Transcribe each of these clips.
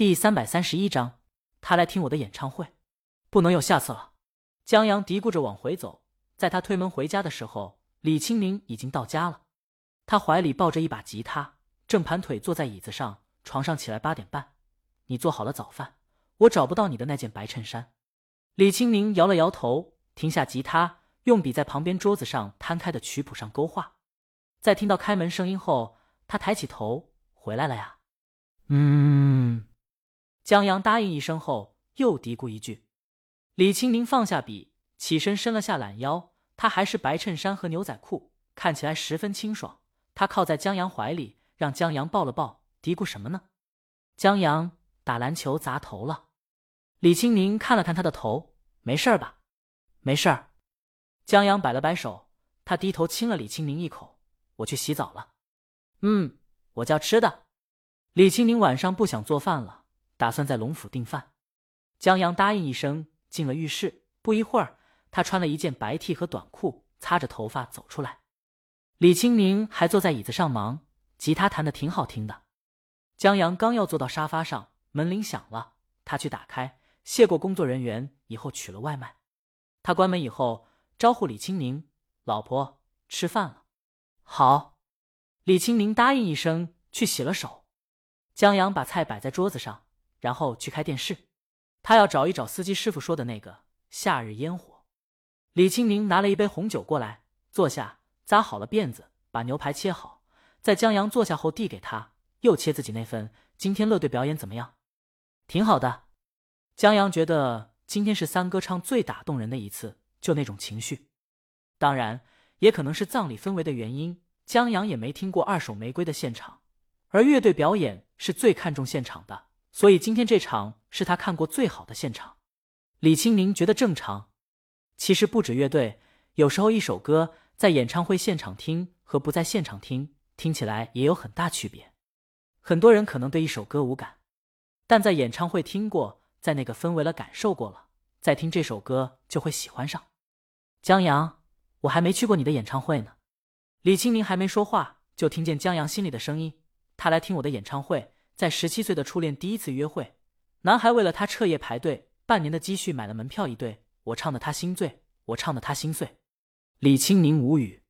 第三百三十一章，他来听我的演唱会，不能有下次了。江阳嘀咕着往回走，在他推门回家的时候，李青宁已经到家了。他怀里抱着一把吉他，正盘腿坐在椅子上。床上起来八点半，你做好了早饭。我找不到你的那件白衬衫。李青宁摇了摇头，停下吉他，用笔在旁边桌子上摊开的曲谱上勾画。在听到开门声音后，他抬起头，回来了呀。嗯。江阳答应一声后，又嘀咕一句。李青宁放下笔，起身伸了下懒腰。他还是白衬衫和牛仔裤，看起来十分清爽。他靠在江阳怀里，让江阳抱了抱，嘀咕什么呢？江阳打篮球砸头了。李青宁看了看他的头，没事吧？没事儿。江阳摆了摆手，他低头亲了李青宁一口。我去洗澡了。嗯，我叫吃的。李青宁晚上不想做饭了。打算在龙府订饭，江阳答应一声，进了浴室。不一会儿，他穿了一件白 T 和短裤，擦着头发走出来。李青宁还坐在椅子上忙，吉他弹的挺好听的。江阳刚要坐到沙发上，门铃响了，他去打开，谢过工作人员以后取了外卖。他关门以后，招呼李青宁：“老婆，吃饭了。”好。李青宁答应一声，去洗了手。江阳把菜摆在桌子上。然后去开电视，他要找一找司机师傅说的那个夏日烟火。李青明拿了一杯红酒过来，坐下，扎好了辫子，把牛排切好，在江阳坐下后递给他，又切自己那份。今天乐队表演怎么样？挺好的。江阳觉得今天是三哥唱最打动人的一次，就那种情绪。当然，也可能是葬礼氛围的原因，江阳也没听过二手玫瑰的现场，而乐队表演是最看重现场的。所以今天这场是他看过最好的现场。李青宁觉得正常。其实不止乐队，有时候一首歌在演唱会现场听和不在现场听，听起来也有很大区别。很多人可能对一首歌无感，但在演唱会听过，在那个氛围了感受过了，再听这首歌就会喜欢上。江阳，我还没去过你的演唱会呢。李青宁还没说话，就听见江阳心里的声音：他来听我的演唱会。在十七岁的初恋第一次约会，男孩为了她彻夜排队，半年的积蓄买了门票一对。我唱的他心醉，我唱的他心碎。李青宁无语，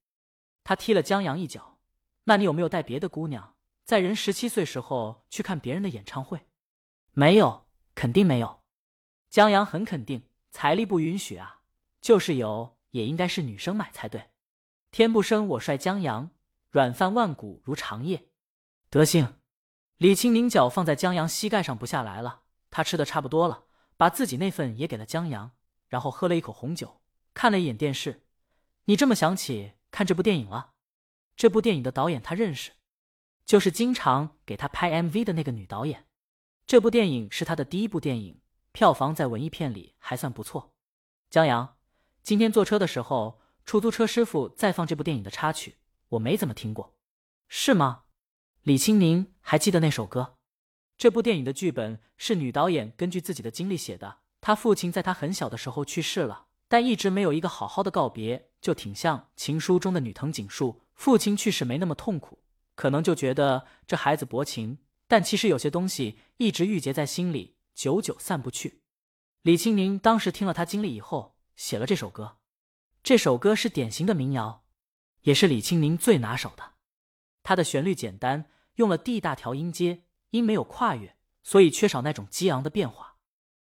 他踢了江阳一脚。那你有没有带别的姑娘，在人十七岁时候去看别人的演唱会？没有，肯定没有。江阳很肯定，财力不允许啊。就是有，也应该是女生买才对。天不生我帅江阳，软饭万古如长夜。德性。李青宁脚放在江阳膝盖上不下来了，他吃的差不多了，把自己那份也给了江阳，然后喝了一口红酒，看了一眼电视。你这么想起看这部电影了？这部电影的导演他认识，就是经常给他拍 MV 的那个女导演。这部电影是他的第一部电影，票房在文艺片里还算不错。江阳，今天坐车的时候，出租车师傅在放这部电影的插曲，我没怎么听过，是吗？李青宁还记得那首歌。这部电影的剧本是女导演根据自己的经历写的。她父亲在她很小的时候去世了，但一直没有一个好好的告别，就挺像情书中的女藤井树。父亲去世没那么痛苦，可能就觉得这孩子薄情，但其实有些东西一直郁结在心里，久久散不去。李青宁当时听了他经历以后，写了这首歌。这首歌是典型的民谣，也是李青宁最拿手的。它的旋律简单，用了 D 大调音阶，音没有跨越，所以缺少那种激昂的变化。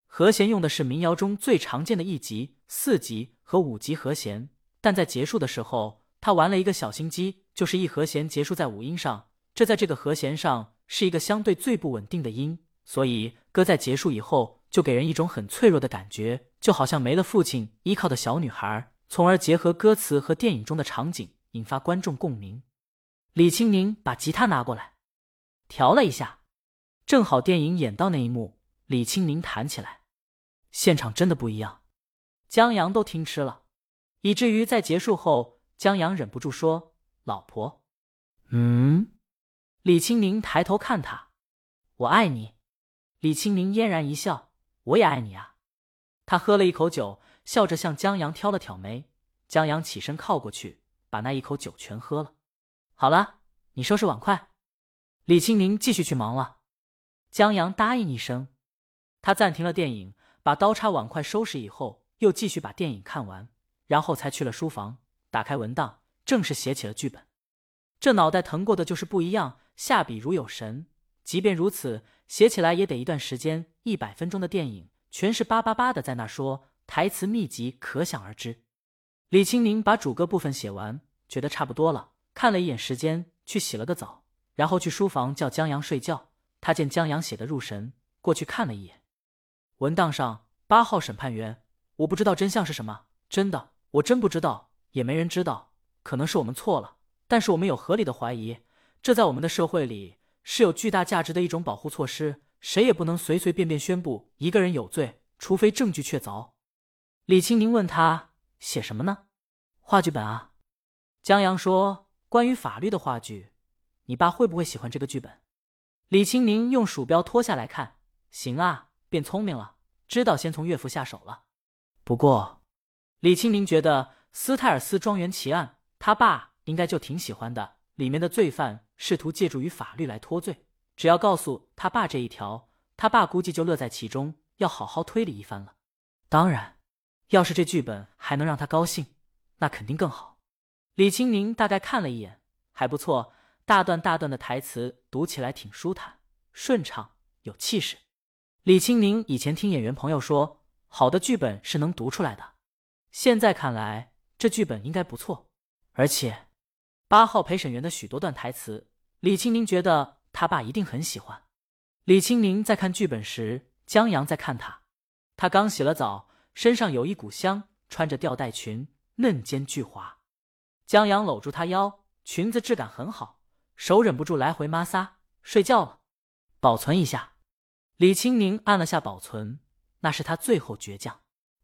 和弦用的是民谣中最常见的一级、四级和五级和弦，但在结束的时候，他玩了一个小心机，就是一和弦结束在五音上，这在这个和弦上是一个相对最不稳定的音，所以歌在结束以后就给人一种很脆弱的感觉，就好像没了父亲依靠的小女孩，从而结合歌词和电影中的场景，引发观众共鸣。李青宁把吉他拿过来，调了一下，正好电影演到那一幕，李青宁弹起来，现场真的不一样，江阳都听吃了，以至于在结束后，江阳忍不住说：“老婆，嗯。”李青宁抬头看他，我爱你。李青宁嫣然一笑，我也爱你啊。他喝了一口酒，笑着向江阳挑了挑眉，江阳起身靠过去，把那一口酒全喝了。好了，你收拾碗筷。李青宁继续去忙了。江阳答应一声。他暂停了电影，把刀叉碗筷收拾以后，又继续把电影看完，然后才去了书房，打开文档，正式写起了剧本。这脑袋疼过的就是不一样，下笔如有神。即便如此，写起来也得一段时间。一百分钟的电影，全是叭叭叭的在那说，台词密集，可想而知。李青宁把主歌部分写完，觉得差不多了，看了一眼时间，去洗了个澡，然后去书房叫江阳睡觉。他见江阳写的入神，过去看了一眼文档上八号审判员，我不知道真相是什么，真的，我真不知道，也没人知道，可能是我们错了。但是我们有合理的怀疑，这在我们的社会里是有巨大价值的一种保护措施。谁也不能随随便便宣布一个人有罪，除非证据确凿。李青宁问他写什么呢？话剧本啊。江阳说：“关于法律的话剧，你爸会不会喜欢这个剧本？”李青宁用鼠标拖下来看，行啊，变聪明了，知道先从岳父下手了。不过，李青宁觉得斯泰尔斯庄园奇案，他爸。应该就挺喜欢的。里面的罪犯试图借助于法律来脱罪，只要告诉他爸这一条，他爸估计就乐在其中，要好好推理一番了。当然，要是这剧本还能让他高兴，那肯定更好。李青宁大概看了一眼，还不错，大段大段的台词读起来挺舒坦、顺畅、有气势。李青宁以前听演员朋友说，好的剧本是能读出来的，现在看来这剧本应该不错，而且。八号陪审员的许多段台词，李青宁觉得他爸一定很喜欢。李青宁在看剧本时，江阳在看他。他刚洗了澡，身上有一股香，穿着吊带裙，嫩肩巨滑。江阳搂住他腰，裙子质感很好，手忍不住来回摩挲。睡觉了，保存一下。李青宁按了下保存，那是他最后倔强。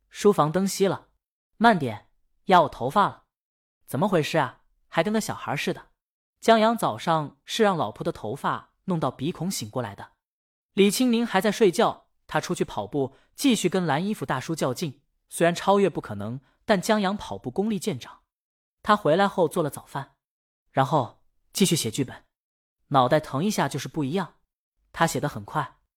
书房灯熄了，慢点，压我头发了，怎么回事啊？还跟个小孩似的。江阳早上是让老婆的头发弄到鼻孔醒过来的。李青宁还在睡觉，他出去跑步，继续跟蓝衣服大叔较劲。虽然超越不可能，但江阳跑步功力见长。他回来后做了早饭，然后继续写剧本。脑袋疼一下就是不一样。他写的很快，